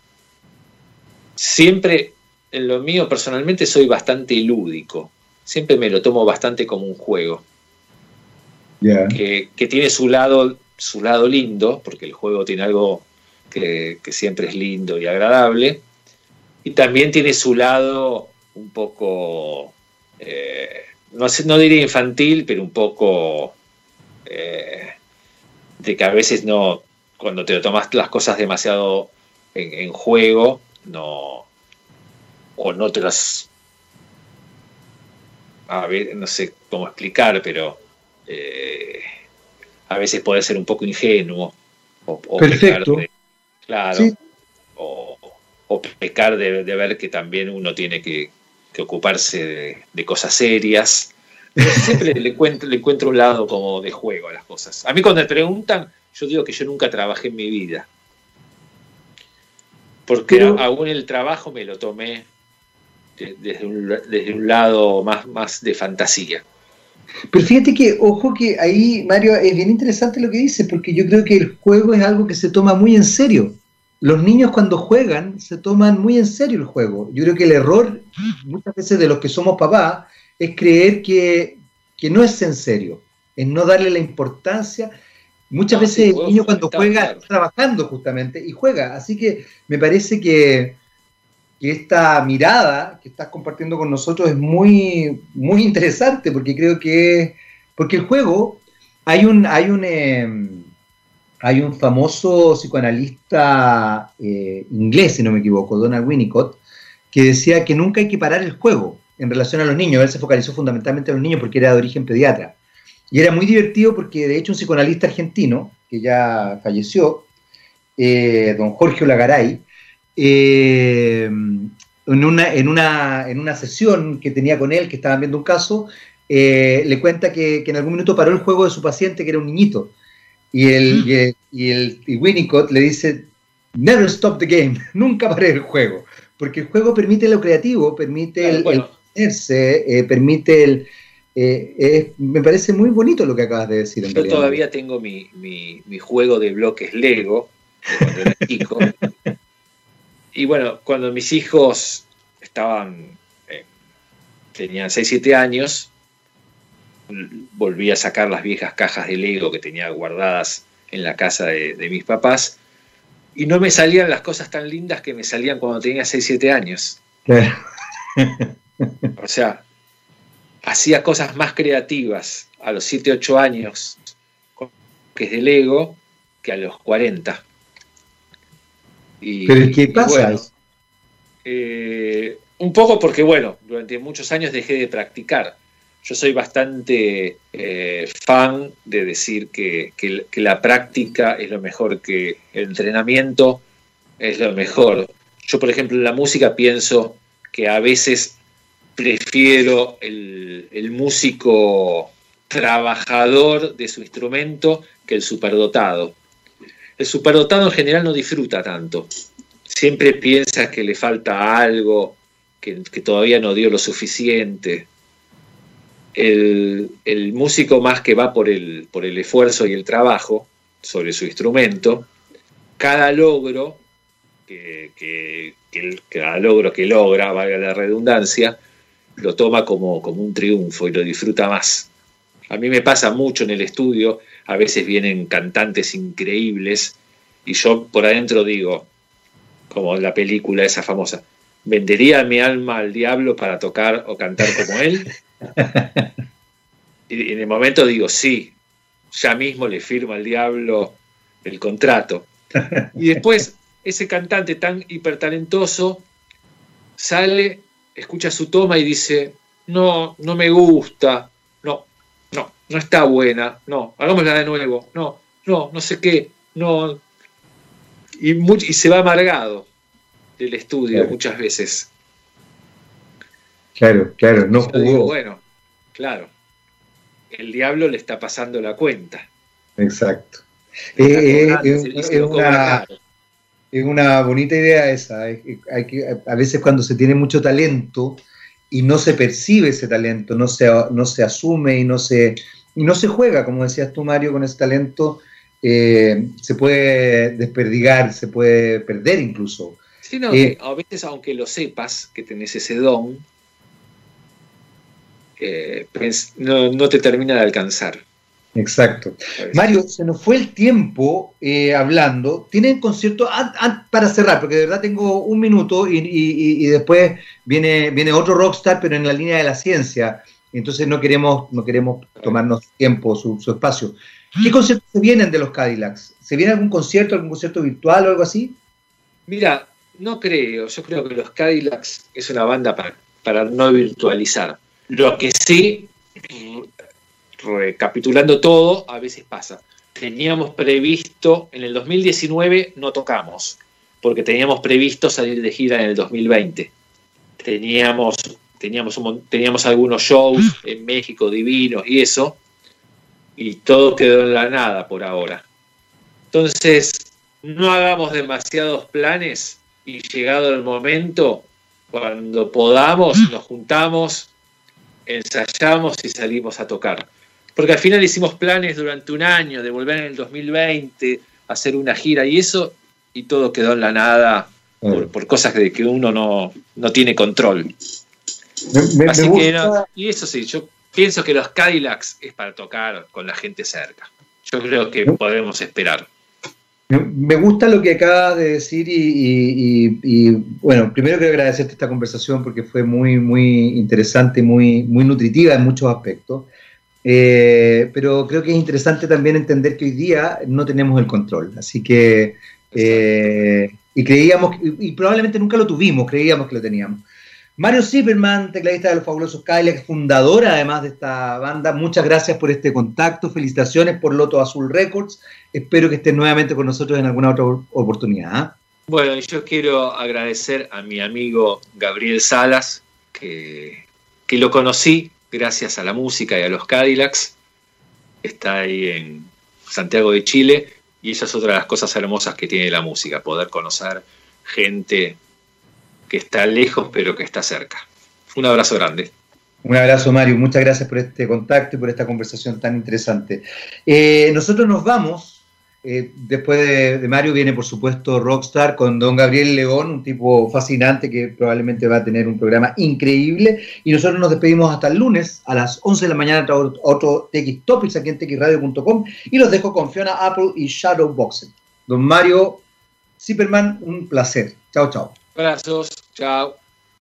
Siempre, en lo mío personalmente, soy bastante lúdico. Siempre me lo tomo bastante como un juego. Que, tiene su lado, su lado lindo, porque el juego tiene algo que, siempre es lindo y agradable. Y también tiene su lado un poco, eh, no, no diría infantil, pero un poco eh, de que a veces no, cuando te tomas las cosas demasiado en, juego, no, o no te las... A ver, no sé cómo explicar, pero eh, a veces puede ser un poco ingenuo. O, Perfecto. Claro. O, pecar de, ver que también uno tiene que, ocuparse de, cosas serias. siempre le, encuentro, le encuentro un lado como de juego a las cosas. A mí cuando me preguntan, yo digo que yo nunca trabajé en mi vida. Porque aún el trabajo me lo tomé desde un, lado más, más de fantasía. Pero fíjate que, ojo que ahí, Mario, es bien interesante lo que dice, porque yo creo que el juego es algo que se toma muy en serio. Los niños cuando juegan se toman muy en serio el juego. Yo creo que el error muchas veces de los que somos papás es creer que, no es en serio, es no darle la importancia. Muchas veces el niño cuando juega está trabajando justamente y juega. Así que me parece que, que esta mirada que estás compartiendo con nosotros es muy, muy interesante, porque creo que, porque el juego, hay un, hay un, em, hay un famoso psicoanalista eh, inglés, si no me equivoco, Donald Winnicott, que decía que nunca hay que parar el juego en relación a los niños. Él se focalizó fundamentalmente en los niños porque era de origen pediatra. Y era muy divertido porque, de hecho, un psicoanalista argentino, que ya falleció, eh, don Jorge Olagaray, eh, en, una, sesión que tenía con él, que estaban viendo un caso, le cuenta que, en algún minuto paró el juego de su paciente, que era un niñito. Y el, y, el, Winnicott le dice, never stop the game, nunca pare el juego, porque el juego permite lo creativo, permite el, eh, permite el... me parece muy bonito lo que acabas de decir. Yo todavía tengo mi, mi, juego de bloques Lego, cuando era chico, y bueno, cuando mis hijos estaban, eh, tenían 6, 7 años, volví a sacar las viejas cajas de Lego que tenía guardadas en la casa de, mis papás y no me salían las cosas tan lindas que me salían cuando tenía 6, 7 años. o sea, hacía cosas más creativas a los 7, 8 años que es de Lego que a los 40. ¿Pero qué pasa? Eh, un poco porque, bueno, durante muchos años dejé de practicar. Yo soy bastante eh, fan de decir que, la práctica es lo mejor que el entrenamiento es lo mejor. Yo, por ejemplo, en la música pienso que a veces prefiero el, el músico trabajador de su instrumento que el superdotado. El superdotado en general no disfruta tanto. Siempre piensa que le falta algo, que, todavía no dio lo suficiente. El, músico más que va por el, por el esfuerzo y el trabajo sobre su instrumento, cada logro que, que, cada logro que logra, valga la redundancia, lo toma como, como un triunfo y lo disfruta más. A mí me pasa mucho en el estudio, a veces vienen cantantes increíbles y yo por adentro digo, como la película esa famosa, ¿vendería mi alma al diablo para tocar o cantar como él? y en el momento digo, sí, ya mismo le firmo al diablo el contrato. Y después ese cantante tan hipertalentoso sale, escucha su toma y dice, no, no me gusta, no, no está buena, no, hagámosla de nuevo, no, no, no sé qué, no. Y, y se va amargado del estudio muchas veces. Claro, claro, no jugó. bueno, claro, el diablo le está pasando la cuenta. Exacto. Eh, eh, es, una, es, una, bonita idea esa. Hay que, a veces cuando se tiene mucho talento, y no se percibe ese talento, no se, no se asume y no se, y no se juega, como decías tú, Mario, con ese talento, eh, se puede desperdigar, se puede perder incluso. Sí, no, a veces aunque lo sepas que tenés ese don, eh, no, no, te termina de alcanzar. Exacto. Mario, se nos fue el tiempo eh, hablando. ¿Tienen concierto? para cerrar, porque de verdad tengo un minuto y, después viene, viene otro rockstar, pero en la línea de la ciencia. Entonces no queremos, no queremos tomarnos tiempo, su, espacio. ¿Qué conciertos se vienen de los Cadillacs? ¿Se viene algún concierto, algún concierto virtual o algo así? Mira, no creo. Yo creo que los Cadillacs es una banda para, para no virtualizar. Lo que sí, recapitulando todo, a veces pasa. Teníamos previsto, en el 2019 no tocamos, porque teníamos previsto salir de gira en el 2020. Teníamos, teníamos, teníamos algunos shows en México divinos y eso, y todo quedó en la nada por ahora. Entonces, no hagamos demasiados planes y llegado el momento, cuando podamos, nos juntamos, ensayamos y salimos a tocar. Porque al final hicimos planes durante un año de volver en el 2020, hacer una gira y eso, y todo quedó en la nada por, cosas de que uno no, tiene control. Así que y eso sí, yo pienso que los Cadillacs es para tocar con la gente cerca. Yo creo que podemos esperar. Me gusta lo que acabas de decir y, bueno, primero quiero agradecerte esta conversación porque fue muy, muy interesante, muy, muy nutritiva en muchos aspectos. Eh, pero creo que es interesante también entender que hoy día no tenemos el control. Así que, eh, y creíamos, y probablemente nunca lo tuvimos, creíamos que lo teníamos. Mario Zipperman, tecladista de los fabulosos Kylex, fundadora además de esta banda, muchas gracias por este contacto, felicitaciones por Loto Azul Records, espero que estés nuevamente con nosotros en alguna otra oportunidad. ¿ah? Bueno, yo quiero agradecer a mi amigo Gabriel Salas, que, que lo conocí gracias a la música y a los Cadillacs, está ahí en Santiago de Chile, y esa es otra de las cosas hermosas que tiene la música, poder conocer gente que está lejos pero que está cerca. Un abrazo grande. Un abrazo, Mario. Muchas gracias por este contacto y por esta conversación tan interesante. Eh, nosotros nos vamos. Eh, después de, Mario viene, por supuesto, Rockstar con don Gabriel León, un tipo fascinante que probablemente va a tener un programa increíble. Y nosotros nos despedimos hasta el lunes a las 11 de la mañana otro, otro TX Topics aquí en txradio.com y los dejo con Fiona Apple y Shadowboxing. Don Mario Zipperman, un placer. Chao, chao. Abrazos, chao.